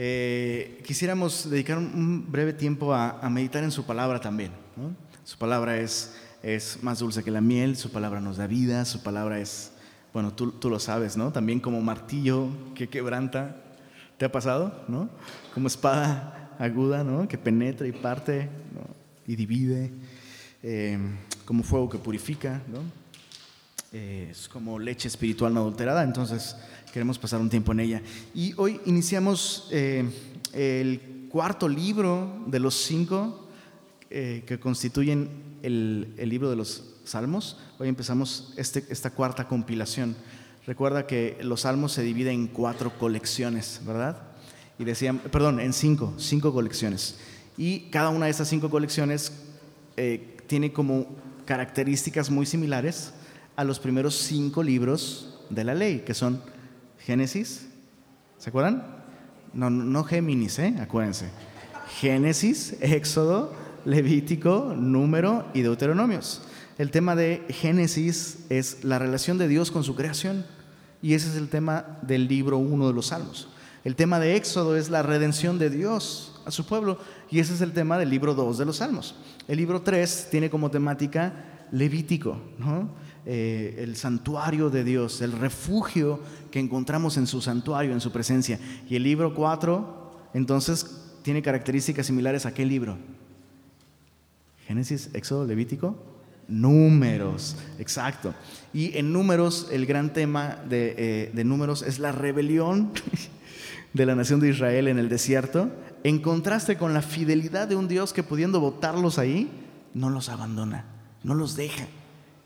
Eh, quisiéramos dedicar un breve tiempo a, meditar en su palabra también. Su palabra es, es más dulce que la miel, su palabra nos da vida, su palabra es, bueno, tú, tú lo sabes, ¿no? También como martillo que quebranta. ¿Te ha pasado? ¿no? Como espada aguda, ¿no? Que penetra y parte y divide. Eh, como fuego que purifica, ¿no? Eh, es como leche espiritual no adulterada, entonces queremos pasar un tiempo en ella. Y hoy iniciamos eh, el cuarto libro de los cinco eh, que constituyen el, libro de los Salmos. Hoy empezamos este, esta cuarta compilación. Recuerda que los Salmos se dividen en cuatro colecciones, ¿verdad? Y decían, perdón, en cinco, cinco colecciones. Y cada una de esas cinco colecciones eh, tiene como características muy similares a los primeros cinco libros de la ley, que son Génesis, ¿se acuerdan? No, no Géminis, ¿eh? acuérdense. Génesis, Éxodo, Levítico, Número y Deuteronomios. El tema de Génesis es la relación de Dios con su creación y ese es el tema del libro 1 de los Salmos. El tema de Éxodo es la redención de Dios a su pueblo y ese es el tema del libro 2 de los Salmos. El libro 3 tiene como temática Levítico, ¿no? Eh, el santuario de Dios, el refugio que encontramos en su santuario, en su presencia. Y el libro 4, entonces, tiene características similares a qué libro? Génesis, Éxodo, Levítico, números, exacto. Y en números, el gran tema de, eh, de números es la rebelión de la nación de Israel en el desierto, en contraste con la fidelidad de un Dios que pudiendo votarlos ahí, no los abandona, no los deja.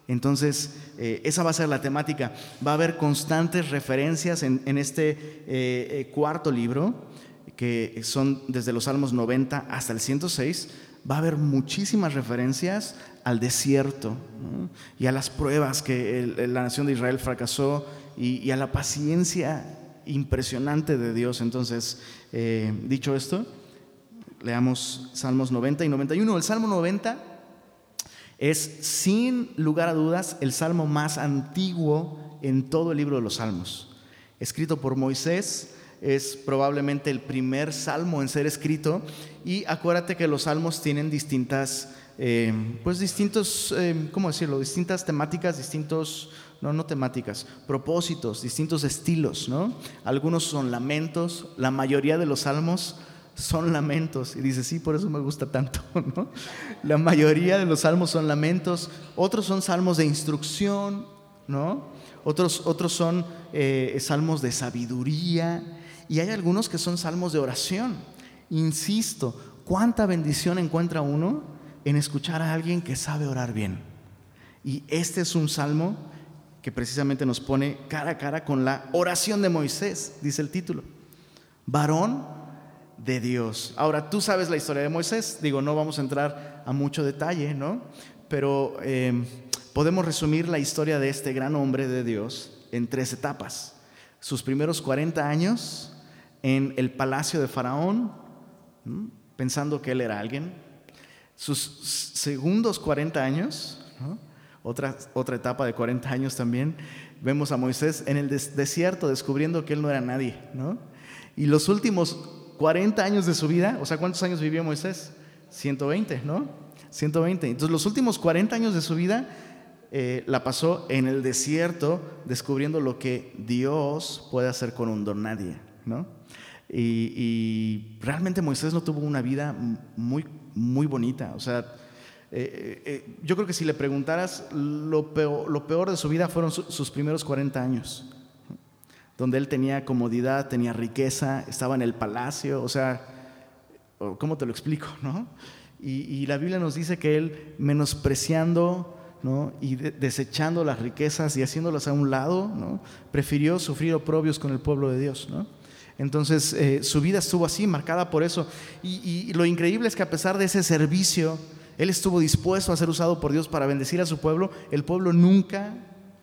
Entonces, eh, esa va a ser la temática. Va a haber constantes referencias en, este eh, eh, cuarto libro, que son desde los Salmos 90 hasta el 106. Va a haber muchísimas referencias al desierto y a las pruebas que la nación de Israel fracasó y, a la paciencia impresionante de Dios. Entonces, dicho esto, leamos Salmos 90 y 91. El Salmo 90 es sin lugar a dudas el salmo más antiguo en todo el libro de los salmos. Escrito por Moisés, es probablemente el primer salmo en ser escrito y acuérdate que los salmos tienen distintas, eh, pues distintos, eh, ¿cómo decirlo? Distintas temáticas, distintos, no, no temáticas, propósitos, distintos estilos, ¿no? Algunos son lamentos, la mayoría de los salmos son lamentos. Y dice, sí, por eso me gusta tanto. La mayoría de los salmos son lamentos, otros son salmos de instrucción, ¿no? otros, otros son eh, salmos de sabiduría y hay algunos que son salmos de oración. Insisto, ¿cuánta bendición encuentra uno en escuchar a alguien que sabe orar bien? Y este es un salmo que precisamente nos pone cara a cara con la oración de Moisés, dice el título. Varón de Dios. Ahora, tú sabes la historia de Moisés, digo, no vamos a entrar a mucho detalle, ¿no? Pero em, podemos resumir la historia de este gran hombre de Dios en tres etapas. Sus primeros 40 años en el palacio de Faraón, pensando que él era alguien. Sus segundos 40 años, otra, otra etapa de 40 años también, vemos a Moisés en el desierto descubriendo que él no era nadie, ¿no? Y los últimos 40 años de su vida, o sea, ¿cuántos años vivió Moisés? 120, ¿no? 120. Entonces los últimos 40 años de su vida eh, la pasó en el desierto descubriendo lo que Dios puede hacer con un don nadie, ¿no? Y, realmente Moisés no tuvo una vida muy, muy bonita, o sea, eh, eh, yo creo que si le preguntaras, lo peor, lo peor de su vida fueron sus primeros 40 años donde él tenía comodidad, tenía riqueza, estaba en el palacio, o sea, ¿cómo te lo explico? No? Y, la Biblia nos dice que él, menospreciando ¿no? y desechando las riquezas y haciéndolas a un lado, ¿no? prefirió sufrir oprobios con el pueblo de Dios. ¿no? Entonces, eh, su vida estuvo así, marcada por eso. Y, y lo increíble es que a pesar de ese servicio, él estuvo dispuesto a ser usado por Dios para bendecir a su pueblo. El pueblo nunca,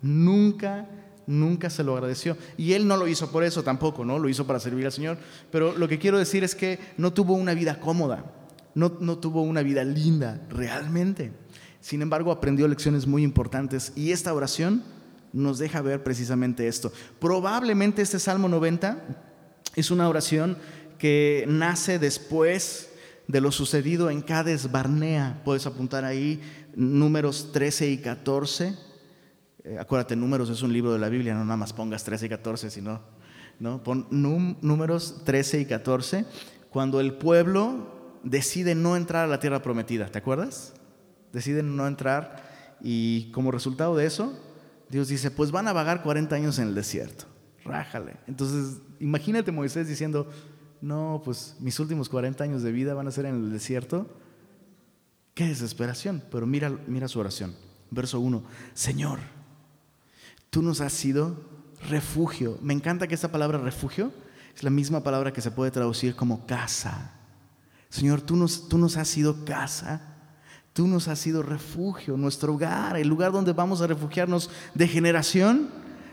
nunca nunca se lo agradeció. Y él no lo hizo por eso tampoco, ¿no? Lo hizo para servir al Señor. Pero lo que quiero decir es que no tuvo una vida cómoda, no, no tuvo una vida linda, realmente. Sin embargo, aprendió lecciones muy importantes y esta oración nos deja ver precisamente esto. Probablemente este Salmo 90 es una oración que nace después de lo sucedido en Cades Barnea. Puedes apuntar ahí números 13 y 14. Eh, acuérdate, números es un libro de la Biblia, no nada más pongas 13 y 14, sino, ¿no? Pon números 13 y 14. Cuando el pueblo decide no entrar a la tierra prometida, ¿te acuerdas? Deciden no entrar y como resultado de eso, Dios dice, pues van a vagar 40 años en el desierto. Rájale. Entonces, imagínate Moisés diciendo, no, pues mis últimos 40 años de vida van a ser en el desierto. Qué desesperación, pero mira, mira su oración. Verso 1, Señor, tú nos has sido refugio. Me encanta que esta palabra refugio es la misma palabra que se puede traducir como casa. Señor, tú nos, tú nos has sido casa. Tú nos has sido refugio, nuestro hogar, el lugar donde vamos a refugiarnos de generación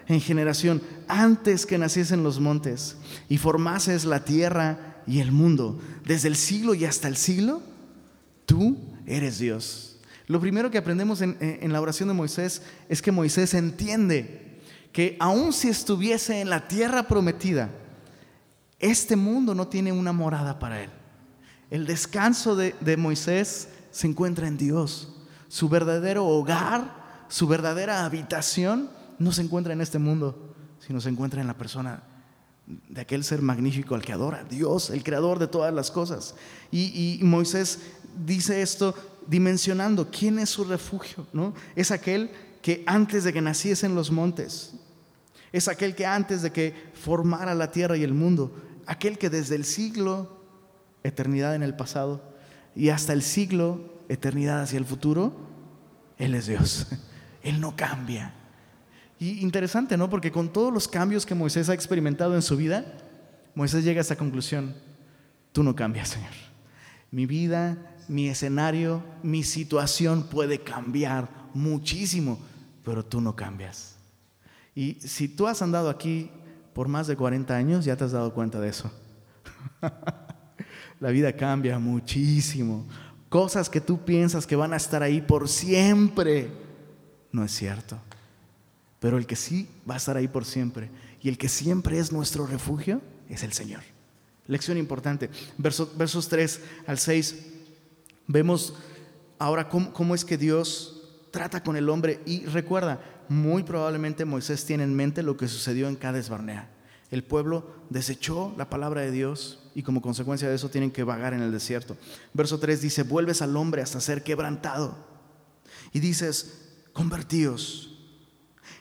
en generación, antes que naciesen los montes y formases la tierra y el mundo, desde el siglo y hasta el siglo, tú eres Dios. Lo primero que aprendemos en, en la oración de Moisés es que Moisés entiende que aun si estuviese en la tierra prometida, este mundo no tiene una morada para él. El descanso de, de Moisés se encuentra en Dios. Su verdadero hogar, su verdadera habitación no se encuentra en este mundo, sino se encuentra en la persona de aquel ser magnífico al que adora, Dios, el creador de todas las cosas. Y, Moisés dice esto dimensionando quién es su refugio, ¿no? Es aquel que antes de que naciesen los montes, es aquel que antes de que formara la tierra y el mundo, aquel que desde el siglo, eternidad en el pasado, y hasta el siglo, eternidad hacia el futuro, Él es Dios. Él no cambia. Y interesante, ¿no? Porque con todos los cambios que Moisés ha experimentado en su vida, Moisés llega a esta conclusión, tú no cambias, Señor. Mi vida, mi escenario, mi situación puede cambiar muchísimo, pero tú no cambias. Y si tú has andado aquí por más de 40 años, ya te has dado cuenta de eso. La vida cambia muchísimo. Cosas que tú piensas que van a estar ahí por siempre, no es cierto. Pero el que sí va a estar ahí por siempre y el que siempre es nuestro refugio es el Señor. Lección importante. versos 3 al 6. Vemos ahora cómo, es que Dios trata con el hombre y recuerda, muy probablemente Moisés tiene en mente lo que sucedió en Cades Barnea. El pueblo desechó la palabra de Dios y como consecuencia de eso tienen que vagar en el desierto. Verso 3 dice, vuelves al hombre hasta ser quebrantado. Y dices, convertíos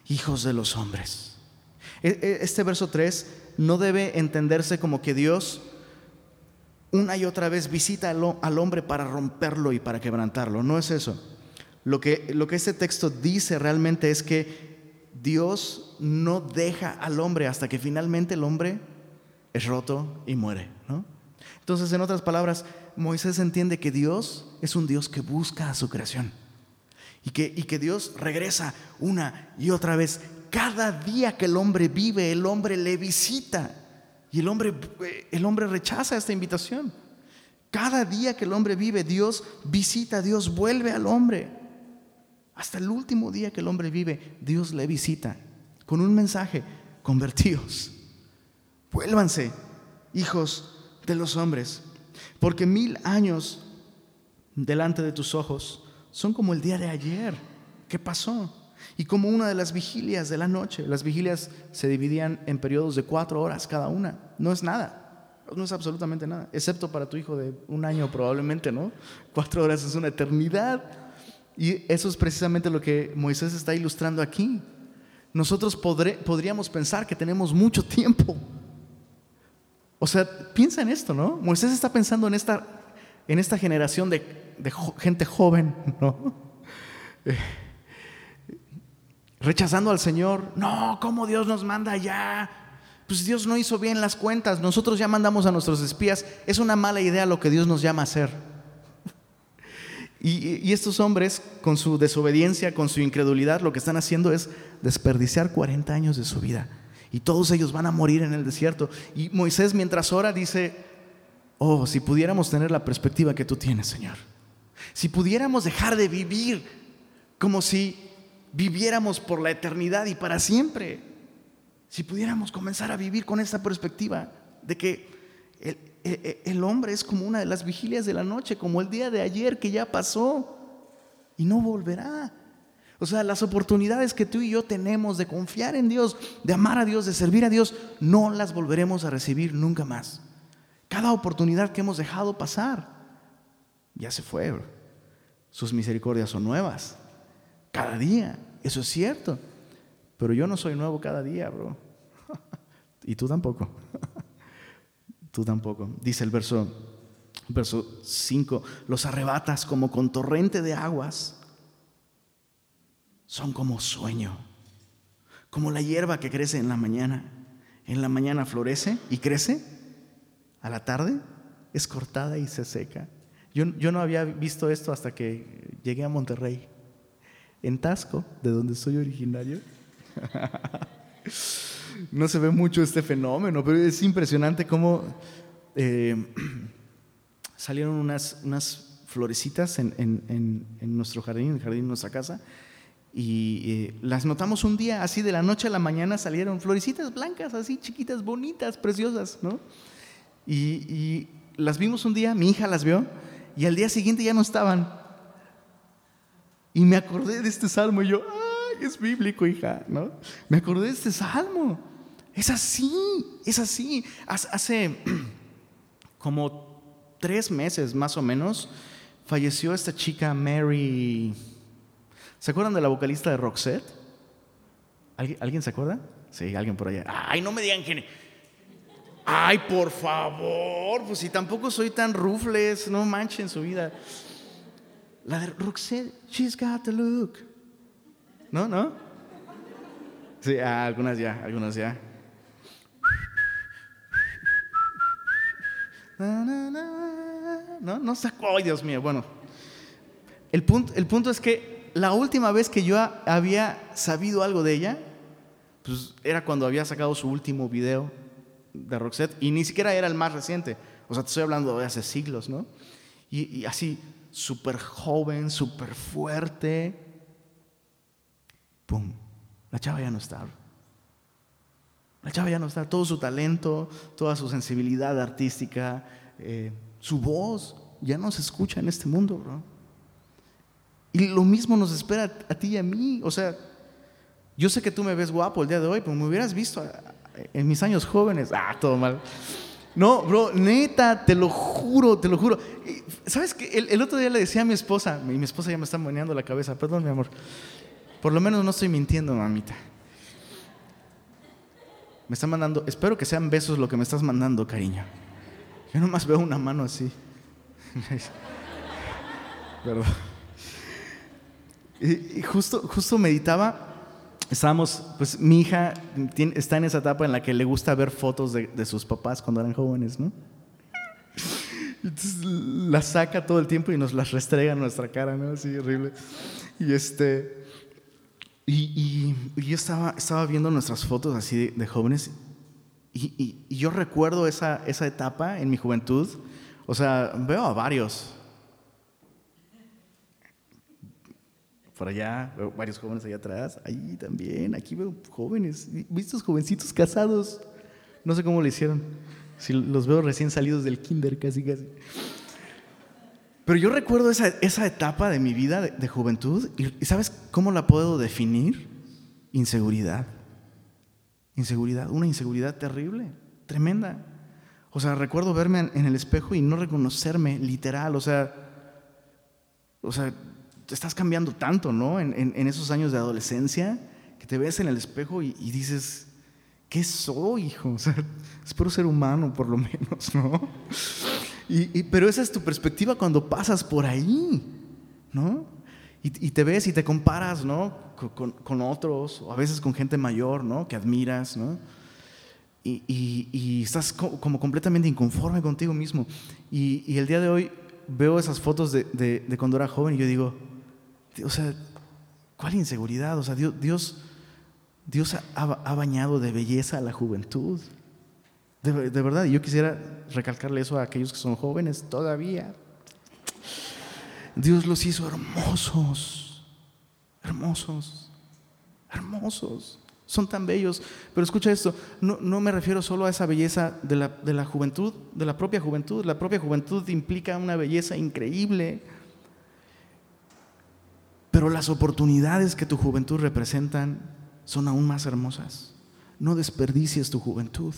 hijos de los hombres. E, e, este verso 3 no debe entenderse como que Dios una y otra vez visita al hombre para romperlo y para quebrantarlo. No es eso. Lo que, lo que este texto dice realmente es que Dios no deja al hombre hasta que finalmente el hombre es roto y muere. Entonces, en otras palabras, Moisés entiende que Dios es un Dios que busca a su creación. Y que, y que Dios regresa una y otra vez. Cada día que el hombre vive, el hombre le visita. Y el hombre, el hombre rechaza esta invitación. Cada día que el hombre vive, Dios visita, Dios vuelve al hombre. Hasta el último día que el hombre vive, Dios le visita con un mensaje, convertíos, vuélvanse, hijos de los hombres, porque mil años delante de tus ojos son como el día de ayer. ¿Qué pasó? Y como una de las vigilias de la noche. Las vigilias se dividían en periodos de cuatro horas cada una. No es nada. No es absolutamente nada. Excepto para tu hijo de un año probablemente, ¿no? Cuatro horas es una eternidad. Y eso es precisamente lo que Moisés está ilustrando aquí. Nosotros podríamos pensar que tenemos mucho tiempo. O sea, piensa en esto, ¿no? Moisés está pensando en esta, en esta generación de de gente joven, ¿no? Rechazando al Señor. No, ¿cómo Dios nos manda allá? Pues Dios no hizo bien las cuentas. Nosotros ya mandamos a nuestros espías. Es una mala idea lo que Dios nos llama a hacer. Y, estos hombres, con su desobediencia, con su incredulidad, lo que están haciendo es desperdiciar 40 años de su vida. Y todos ellos van a morir en el desierto. Y Moisés, mientras ora, dice, oh, si pudiéramos tener la perspectiva que tú tienes, Señor. Si pudiéramos dejar de vivir como si viviéramos por la eternidad y para siempre. Si pudiéramos comenzar a vivir con esta perspectiva de que e, e, el hombre es como una de las vigilias de la noche, como el día de ayer que ya pasó y no volverá. O sea, las oportunidades que tú y yo tenemos de confiar en Dios, de amar a Dios, de servir a Dios, no las volveremos a recibir nunca más. Cada oportunidad que hemos dejado pasar, ya se fue. Sus misericordias son nuevas. Cada día, eso es cierto. Pero yo no soy nuevo cada día, bro. y tú tampoco. tú tampoco. Dice el verso, verso 5, los arrebatas como con torrente de aguas son como sueño, como la hierba que crece en la mañana. En la mañana florece y crece, a la tarde es cortada y se seca. Yo, yo no había visto esto hasta que llegué a Monterrey, en Tasco, de donde soy originario. no se ve mucho este fenómeno, pero es impresionante cómo eh, salieron unas, unas florecitas en, en, en, nuestro jardín, en el jardín de nuestra casa, y eh, las notamos un día, así de la noche a la mañana salieron florecitas blancas, así chiquitas, bonitas, preciosas, ¿no? Y, las vimos un día, mi hija las vio, y al día siguiente ya no estaban. Y me acordé de este salmo y yo, ¡ay, es bíblico, hija! ¿no? Me acordé de este salmo. Es así, es así. Hace como tres meses más o menos falleció esta chica Mary ¿Se acuerdan de la vocalista de Roxette? ¿Alguien, se acuerda? Sí, alguien por allá. Ay, no me digan que... Ay, por favor, pues si tampoco soy tan rufles, no manchen su vida. La de Roxette, she's got the look. ¿No? ¿No? Sí, ah, algunas ya, algunas ya. No, no sacó, ay Dios mío, bueno. El punto, el punto es que la última vez que yo había sabido algo de ella, pues era cuando había sacado su último video de Roxette y ni siquiera era el más reciente. O sea, te estoy hablando de hace siglos, ¿no? Y, así, súper joven, súper fuerte. ¡Pum! La chava ya no está. La chava ya no está. Todo su talento, toda su sensibilidad artística, eh, su voz ya no se escucha en este mundo, bro. Y lo mismo nos espera a ti y a mí. O sea, yo sé que tú me ves guapo el día de hoy, pero me hubieras visto en mis años jóvenes. Ah, todo mal. No, bro, neta, te lo juro, te lo juro. ¿Sabes qué? El, otro día le decía a mi esposa, y mi esposa ya me está moneando la cabeza, perdón, mi amor. Por lo menos no estoy mintiendo, mamita. Me está mandando, espero que sean besos lo que me estás mandando, cariño. Yo nomás veo una mano así. Perdón. Y justo, justo meditaba, estábamos, pues mi hija está en esa etapa en la que le gusta ver fotos de, sus papás cuando eran jóvenes, ¿no? Entonces las saca todo el tiempo y nos las restrega en nuestra cara, ¿no? Así horrible. Y este. Y, yo estaba, estaba viendo nuestras fotos así de, jóvenes y, y, yo recuerdo esa, esa etapa en mi juventud. O sea, veo a varios, por allá, veo varios jóvenes allá atrás, ahí también, aquí veo jóvenes, vistos jovencitos casados, no sé cómo le hicieron, si los veo recién salidos del kinder casi casi. Pero yo recuerdo esa, esa etapa de mi vida de, juventud y, ¿sabes cómo la puedo definir? Inseguridad. Inseguridad, una inseguridad terrible, tremenda. O sea, recuerdo verme en, el espejo y no reconocerme, literal, o sea, o sea, estás cambiando tanto, ¿no? En, esos años de adolescencia, que te ves en el espejo y, dices, ¿qué soy, hijo? O sea, espero ser humano, por lo menos, ¿no? Y, pero esa es tu perspectiva cuando pasas por ahí, ¿no? Y, te ves y te comparas, ¿no? Con, otros, o a veces con gente mayor, ¿no? Que admiras, ¿no? Y, estás como completamente inconforme contigo mismo. Y, el día de hoy veo esas fotos de, de cuando era joven y yo digo, o sea, ¿cuál inseguridad? O sea, Dios, Dios, ha, bañado de belleza a la juventud. De, verdad, y yo quisiera recalcarle eso a aquellos que son jóvenes todavía. Dios los hizo hermosos, hermosos, hermosos. son tan bellos. Pero escucha esto, no, no me refiero solo a esa belleza de la, de la juventud, de la propia juventud. La propia juventud implica una belleza increíble. Pero las oportunidades que tu juventud representan son aún más hermosas. No desperdicies tu juventud.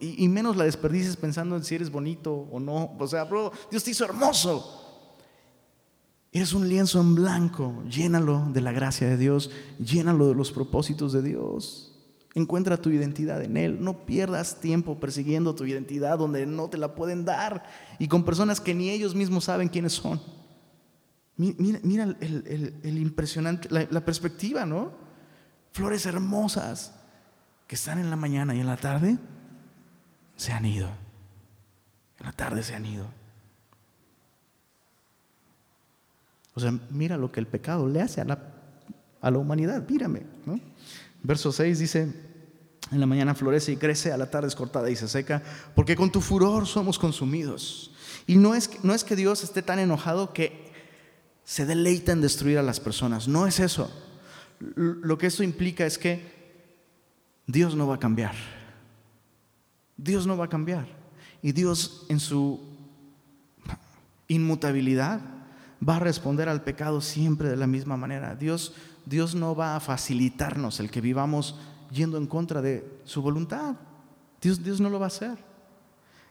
y, menos la desperdicies pensando en si eres bonito o no. O sea, bro, Dios te hizo hermoso. Eres un lienzo en blanco, llénalo de la gracia de Dios, llénalo de los propósitos de Dios. Encuentra tu identidad en Él. No pierdas tiempo persiguiendo tu identidad donde no te la pueden dar y con personas que ni ellos mismos saben quiénes son. Mira, el, impresionante, la, la perspectiva, ¿no? Flores hermosas que están en la mañana y en la tarde se han ido. En la tarde se han ido. O sea, mira lo que el pecado le hace a la, a la humanidad, mírame. Verso 6 dice, en la mañana florece y crece, a la tarde es cortada y se seca, porque con tu furor somos consumidos. Y no es, no es que Dios esté tan enojado que se deleita en destruir a las personas, no es eso. Lo que eso implica es que Dios no va a cambiar. Dios no va a cambiar. Y Dios en su inmutabilidad va a responder al pecado siempre de la misma manera. Dios, Dios no va a facilitarnos el que vivamos yendo en contra de su voluntad. Dios, Dios no lo va a hacer.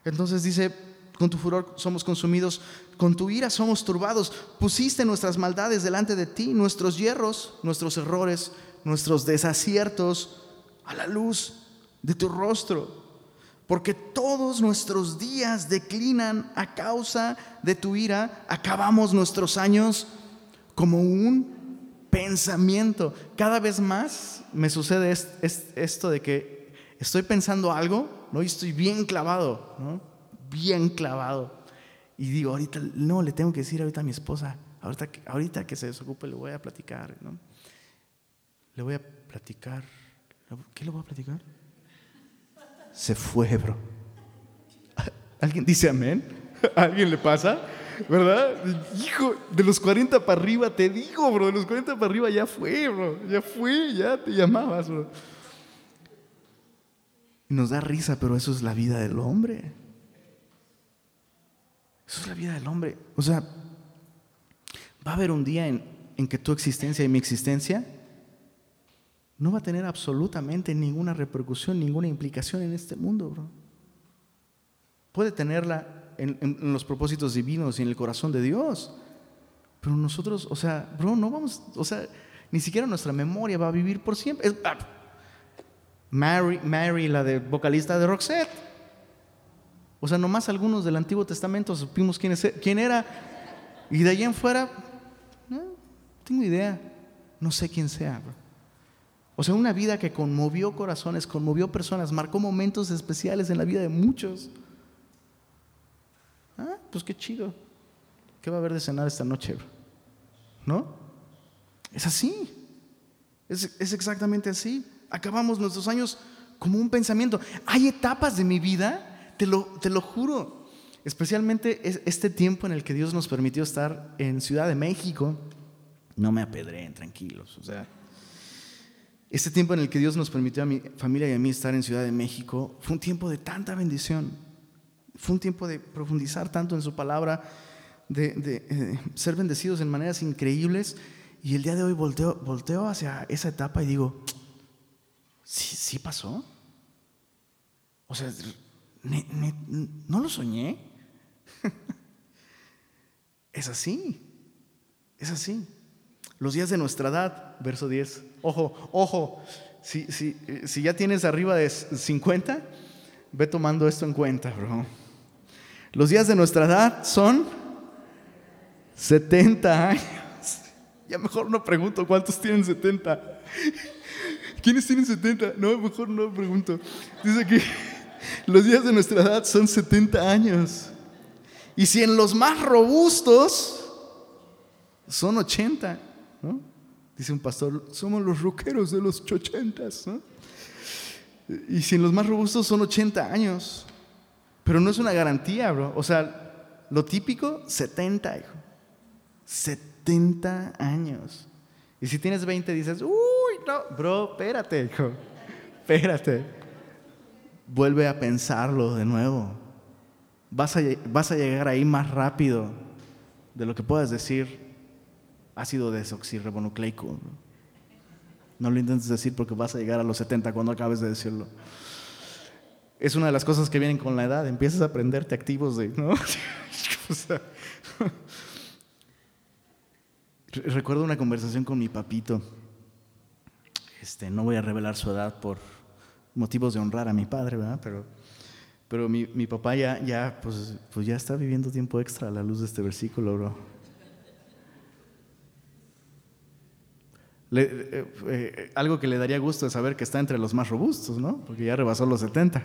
Entonces dice, con tu furor somos consumidos, con tu ira somos turbados. Pusiste nuestras maldades delante de ti, nuestros hierros, nuestros errores, nuestros desaciertos a la luz de tu rostro porque todos nuestros días declinan a causa de tu ira, acabamos nuestros años como un pensamiento. Cada vez más me sucede esto de que estoy pensando algo, ¿no? Y estoy bien clavado, ¿no? Bien clavado. Y digo, ahorita, no, le tengo que decir ahorita a mi esposa, ahorita, ahorita que se desocupe le voy a platicar, ¿no? Le voy a platicar, ¿qué le voy a platicar? se fue, bro. ¿Alguien dice amén? ¿A alguien le pasa? ¿Verdad? Hijo, de los 40 para arriba, te digo, bro, de los 40 para arriba ya fue, bro, ya fue, ya te llamabas, bro. Y nos da risa, pero eso es la vida del hombre. Eso es la vida del hombre. O sea, va a haber un día en, que tu existencia y mi existencia no va a tener absolutamente ninguna repercusión, ninguna implicación en este mundo, bro. Puede tenerla en, los propósitos divinos y en el corazón de Dios, pero nosotros, o sea, bro, no vamos, o sea, ni siquiera nuestra memoria va a vivir por siempre. Ah, Mary, Mary, la de vocalista de Roxette. O sea, nomás algunos del Antiguo Testamento supimos quién, es, quién era. Y de allí en fuera, no tengo idea. No sé quién sea. O sea, una vida que conmovió corazones, conmovió personas, marcó momentos especiales en la vida de muchos. Ah, pues qué chido. ¿Qué va a haber de cenar esta noche? ¿No? Es así. Es, exactamente así. Acabamos nuestros años como un pensamiento. Hay etapas de mi vida, te lo, te lo juro, especialmente este tiempo en el que Dios nos permitió estar en Ciudad de México. No me apedreen, tranquilos. O sea, este tiempo en el que Dios nos permitió a mi familia y a mí estar en Ciudad de México fue un tiempo de tanta bendición. Fue un tiempo de profundizar tanto en su palabra, de, eh, ser bendecidos en maneras increíbles. Y el día de hoy volteo, volteo hacia esa etapa y digo, ¿sí, sí pasó? O sea, ¿no lo soñé? es así, es así. Los días de nuestra edad, verso 10. Ojo, ojo, si, si, ya tienes arriba de 50, ve tomando esto en cuenta, bro. Los días de nuestra edad son 70 años. Ya mejor no pregunto cuántos tienen 70. ¿Quiénes tienen 70? No, mejor no pregunto. Dice que los días de nuestra edad son 70 años. Y si en los más robustos son 80. Dice un pastor, somos los roqueros de los ochentas. Y si en los más robustos son 80 años, pero no es una garantía, bro. O sea, lo típico, 70, hijo. 70 años. Y si tienes 20, dices, uy, no, bro, espérate, hijo, espérate. Vuelve a pensarlo de nuevo. Vas a, vas a llegar ahí más rápido de lo que puedas decir ácido desoxirribonucleico. No lo intentes decir porque vas a llegar a los 70 cuando acabes de decirlo. Es una de las cosas que vienen con la edad. Empiezas a aprenderte activos de, ¿no? Recuerdo una conversación con mi papito. Este, no voy a revelar su edad por motivos de honrar a mi padre, ¿verdad? Pero, pero mi, mi papá ya, ya, pues, pues ya está viviendo tiempo extra a la luz de este versículo, bro. Eh, eh, algo que le daría gusto es saber que está entre los más robustos, ¿no? Porque ya rebasó los 70.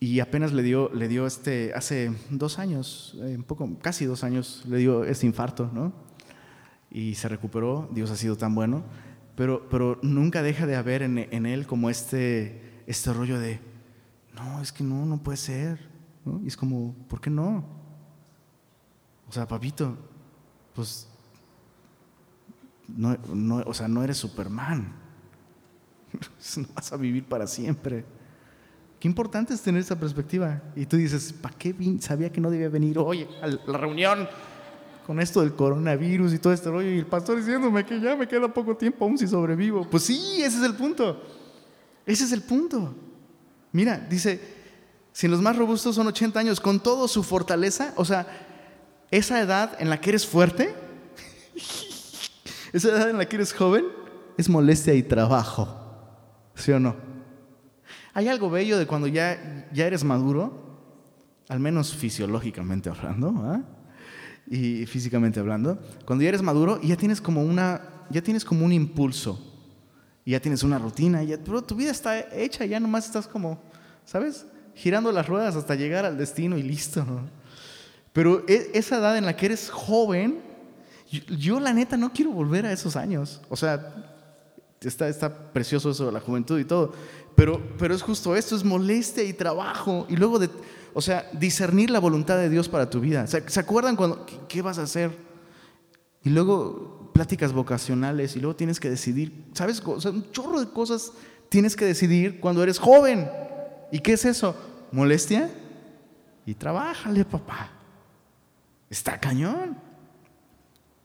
Y apenas le dio, le dio este, hace dos años, eh, un poco, casi dos años, le dio este infarto, ¿no? Y se recuperó, Dios ha sido tan bueno, pero, pero nunca deja de haber en, en él como este, este rollo de, no, es que no, no puede ser, ¿no? Y es como, ¿por qué no? O sea, papito, pues no, no, o sea, no eres Superman. No vas a vivir para siempre. Qué importante es tener esa perspectiva. Y tú dices, ¿para qué sabía que no debía venir hoy a la reunión con esto del coronavirus y todo este rollo? Y el pastor diciéndome que ya me queda poco tiempo aún si sobrevivo. Pues sí, ese es el punto. Ese es el punto. Mira, dice, si los más robustos son 80 años, con toda su fortaleza, o sea, esa edad en la que eres fuerte, esa edad en la que eres joven, es molestia y trabajo. ¿Sí o no? Hay algo bello de cuando ya, ya eres maduro, al menos fisiológicamente hablando, ¿ah? Y físicamente hablando, cuando ya eres maduro y ya tienes como una, ya tienes como un impulso, y ya tienes una rutina, ya, pero tu vida está hecha, ya nomás estás como, ¿sabes? Girando las ruedas hasta llegar al destino y listo. Pero e, esa edad en la que eres joven, yo, yo, la neta no quiero volver a esos años. O sea, está, está precioso eso de la juventud y todo, pero, pero es justo esto, es molestia y trabajo. Y luego de, o sea, discernir la voluntad de Dios para tu vida. ¿Se, acuerdan cuando, qué, vas a hacer? Y luego pláticas vocacionales y luego tienes que decidir, ¿sabes? O sea, un chorro de cosas tienes que decidir cuando eres joven. ¿Y qué es eso? Molestia y trabájale, papá. Está cañón.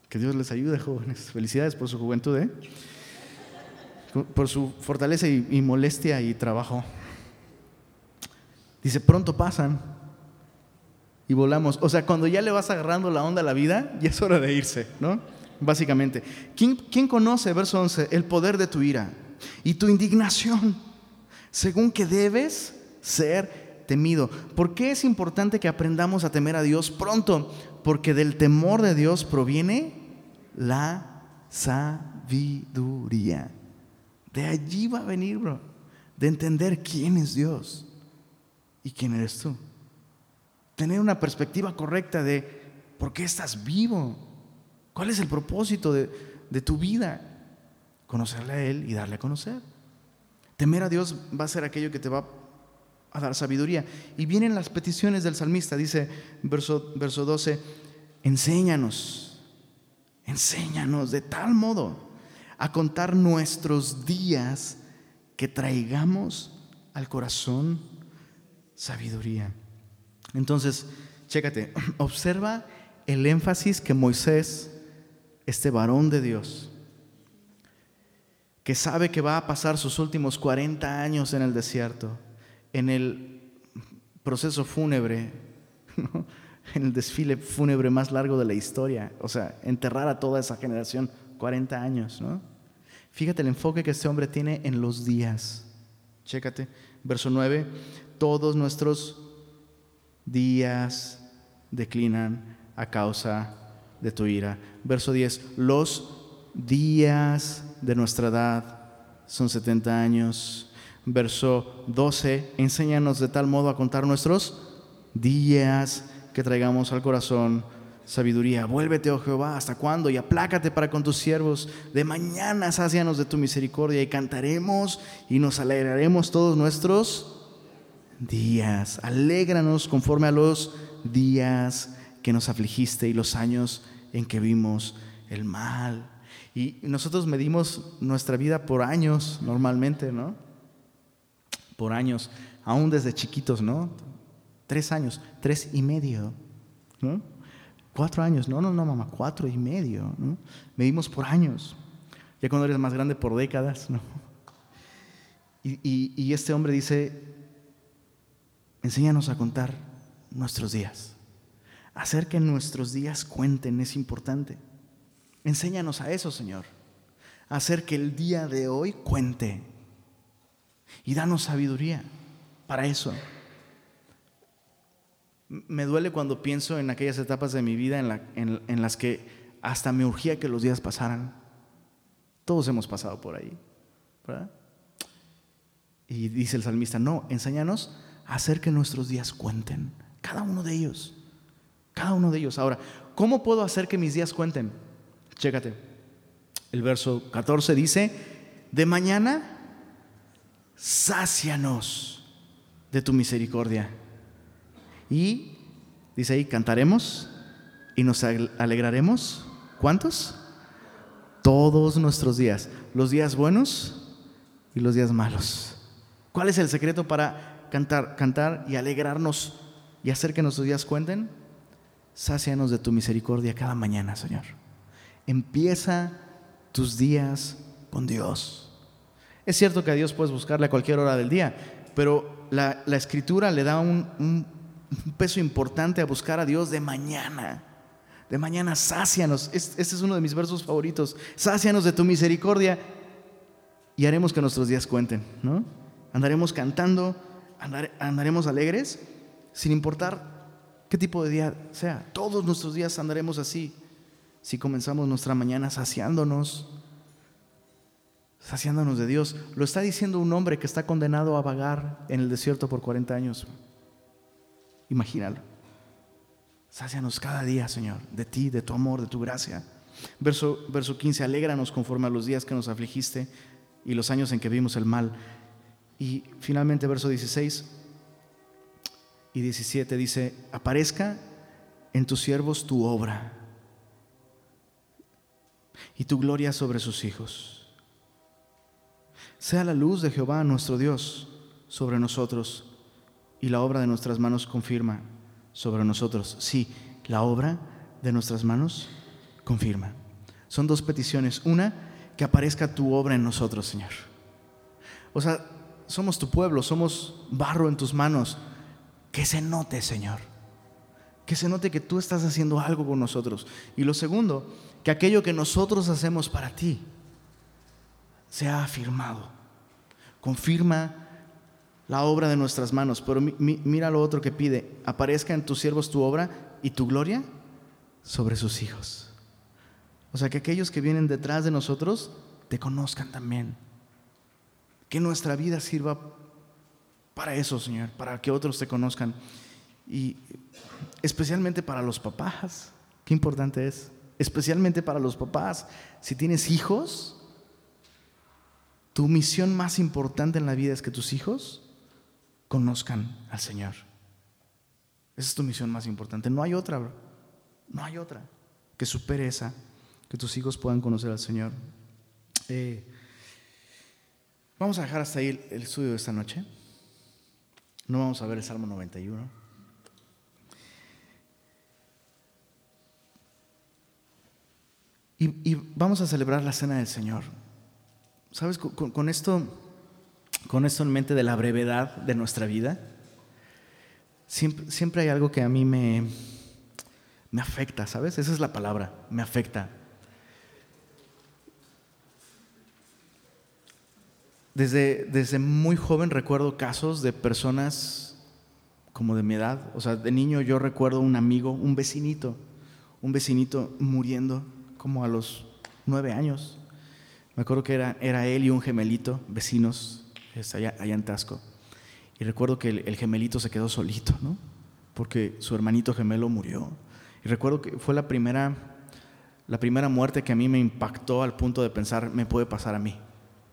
Que Dios les ayude, jóvenes. Felicidades por su juventud, ¿eh? por su fortaleza y, molestia y trabajo. Dice, pronto pasan y volamos. O sea, cuando ya le vas agarrando la onda a la vida, ya es hora de irse, ¿no? Básicamente. ¿Quién, ¿Quién, conoce, verso 11, el poder de tu ira y tu indignación, según que debes ser temido? ¿Por qué es importante que aprendamos a temer a Dios pronto? Porque del temor de Dios proviene la sabiduría. De allí va a venir, bro. De entender quién es Dios y quién eres tú. Tener una perspectiva correcta de por qué estás vivo. ¿Cuál es el propósito de, de tu vida? Conocerle a Él y darle a conocer. Temer a Dios va a ser aquello que te va a dar sabiduría. Y vienen las peticiones del salmista, dice verso, verso 12, enséñanos, enséñanos de tal modo a contar nuestros días que traigamos al corazón sabiduría. Entonces, chécate, observa el énfasis que Moisés, este varón de Dios, que sabe que va a pasar sus últimos 40 años en el desierto, en el proceso fúnebre, en el desfile fúnebre más largo de la historia, o sea, enterrar a toda esa generación 40 años, ¿no? Fíjate el enfoque que este hombre tiene en los días. Chécate, verso 9, todos nuestros días declinan a causa de tu ira. Verso 10, los días de nuestra edad son 70 años. Verso 12, enséñanos de tal modo a contar nuestros días que traigamos al corazón sabiduría. Vuélvete, oh Jehová, ¿hasta cuándo? Y aplácate para con tus siervos. De mañana sácianos de tu misericordia y cantaremos y nos alegraremos todos nuestros días. Alégranos conforme a los días que nos afligiste y los años en que vimos el mal. Y nosotros medimos nuestra vida por años normalmente, ¿no? Por años, aún desde chiquitos, ¿no? Tres años, tres y medio, ¿no? Cuatro años, no, no, no, mamá, cuatro y medio, ¿no? Medimos por años. Ya cuando eres más grande, por décadas, ¿no? Y, y este hombre dice, enséñanos a contar nuestros días. Hacer que nuestros días cuenten es importante. Enséñanos a eso, Señor. hacer que el día de hoy cuente. Y danos sabiduría para eso. Me duele cuando pienso en aquellas etapas de mi vida en, las que hasta me urgía que los días pasaran. Todos hemos pasado por ahí. ¿verdad? Y dice el salmista, no, enséñanos a hacer que nuestros días cuenten. Cada uno de ellos. Cada uno de ellos. Ahora, ¿cómo puedo hacer que mis días cuenten? Chécate. El verso 14 dice, de mañana, sácianos de tu misericordia. Y dice ahí, cantaremos y nos alegraremos. ¿Cuántos? Todos nuestros días. Los días buenos y los días malos. ¿Cuál es el secreto para cantar, cantar y alegrarnos y hacer que nuestros días cuenten? Sácianos de tu misericordia cada mañana, Señor. Empieza tus días con Dios. Es cierto que a Dios puedes buscarle a cualquier hora del día, pero la, escritura le da un, un, peso importante a buscar a Dios de mañana. De mañana, sácianos. Este es uno de mis versos favoritos. Sácianos de tu misericordia y haremos que nuestros días cuenten, ¿no? Andaremos cantando, andaremos alegres, sin importar qué tipo de día sea. Todos nuestros días andaremos así si comenzamos nuestra mañana saciándonos, saciándonos de Dios. Lo está diciendo un hombre que está condenado a vagar en el desierto por 40 años. Imagínalo. Sácianos cada día, Señor, de ti, de tu amor, de tu gracia. Verso, verso 15, alégranos conforme a los días que nos afligiste y los años en que vimos el mal. Y finalmente, verso 16 y 17 dice, aparezca en tus siervos tu obra y tu gloria sobre sus hijos. Sea la luz de Jehová nuestro Dios sobre nosotros y la obra de nuestras manos confirma sobre nosotros. Sí, la obra de nuestras manos confirma. Son dos peticiones. Una, que aparezca tu obra en nosotros, Señor. O sea, somos tu pueblo, somos barro en tus manos. Que se note, Señor. Que se note que tú estás haciendo algo con nosotros. Y lo segundo, que aquello que nosotros hacemos para ti sea afirmado. Confirma la obra de nuestras manos. Pero mira lo otro que pide. Aparezca en tus siervos tu obra y tu gloria sobre sus hijos. O sea, que aquellos que vienen detrás de nosotros te conozcan también. Que nuestra vida sirva para eso, Señor, para que otros te conozcan. Y especialmente para los papás. Qué importante es especialmente para los papás. Si tienes hijos, tu misión más importante en la vida es que tus hijos conozcan al Señor. Esa es tu misión más importante. No hay otra, no hay otra que supere esa, que tus hijos puedan conocer al Señor. Eh, vamos a dejar hasta ahí el, estudio de esta noche. No vamos a ver el Salmo 91. Y, vamos a celebrar la cena del Señor. ¿Sabes? Con, esto, con esto en mente de la brevedad de nuestra vida, siempre, siempre hay algo que a mí me, me afecta, ¿sabes? Esa es la palabra, me afecta. Desde, desde, muy joven recuerdo casos de personas como de mi edad. O sea, de niño yo recuerdo un amigo, un vecinito, un vecinito muriendo como a los nueve años. Me acuerdo que era, era él y un gemelito, vecinos, allá, allá en Tasco. Y recuerdo que el, gemelito se quedó solito, ¿no? Porque su hermanito gemelo murió. Y recuerdo que fue la primera, la primera muerte que a mí me impactó al punto de pensar, me puede pasar a mí.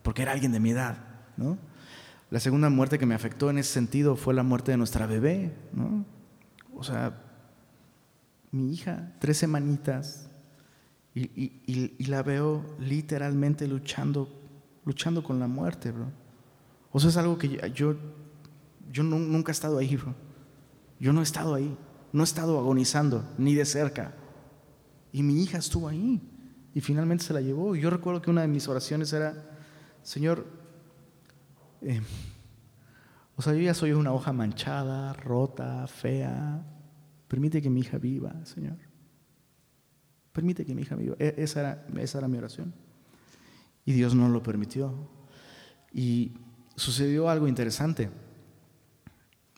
Porque era alguien de mi edad, ¿no? La segunda muerte que me afectó en ese sentido fue la muerte de nuestra bebé, ¿no? O sea, mi hija, tres semanitas, Y, la veo literalmente luchando, luchando con la muerte, bro. O sea, es algo que yo, yo nunca he estado ahí, bro. Yo no he estado ahí. No he estado agonizando, ni de cerca. Y mi hija estuvo ahí. Y finalmente se la llevó. Yo recuerdo que una de mis oraciones era, Señor, eh, o sea, yo ya soy una hoja manchada, rota, fea. Permite que mi hija viva, Señor. Permite que mi hija viva. E, esa era, esa era mi oración. Y Dios no lo permitió. Y sucedió algo interesante.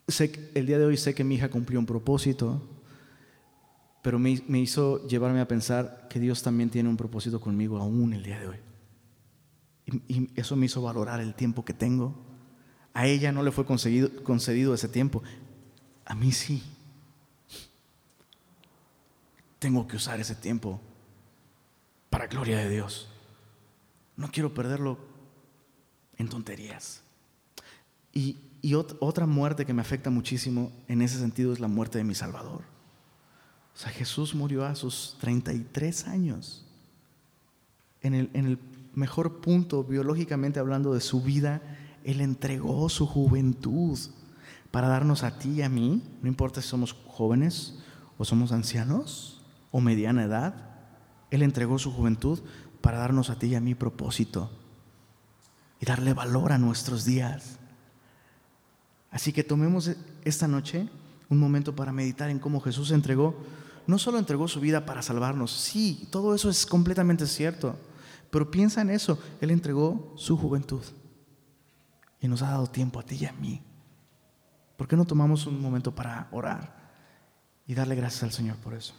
Sé, el día de hoy sé que mi hija cumplió un propósito, pero me, me hizo llevarme a pensar que Dios también tiene un propósito conmigo aún el día de hoy. Y, eso me hizo valorar el tiempo que tengo a ella no le fue concedido ese tiempo. A mí sí. Tengo que usar ese tiempo para gloria de Dios. No quiero perderlo en tonterías. Y, otra muerte que me afecta muchísimo en ese sentido es la muerte de mi Salvador. O sea, Jesús murió a sus 33 años. En el, en el mejor punto, biológicamente hablando, de su vida él entregó su juventud para darnos a ti y a mí, no importa si somos jóvenes o somos ancianos o mediana edad, Él entregó su juventud para darnos a ti y a mí propósito y darle valor a nuestros días. Así que tomemos esta noche un momento para meditar en cómo Jesús entregó, no solo entregó su vida para salvarnos, sí, todo eso es completamente cierto, pero piensa en eso, Él entregó su juventud y nos ha dado tiempo a ti y a mí. ¿Por qué no tomamos un momento para orar y darle gracias al Señor por eso?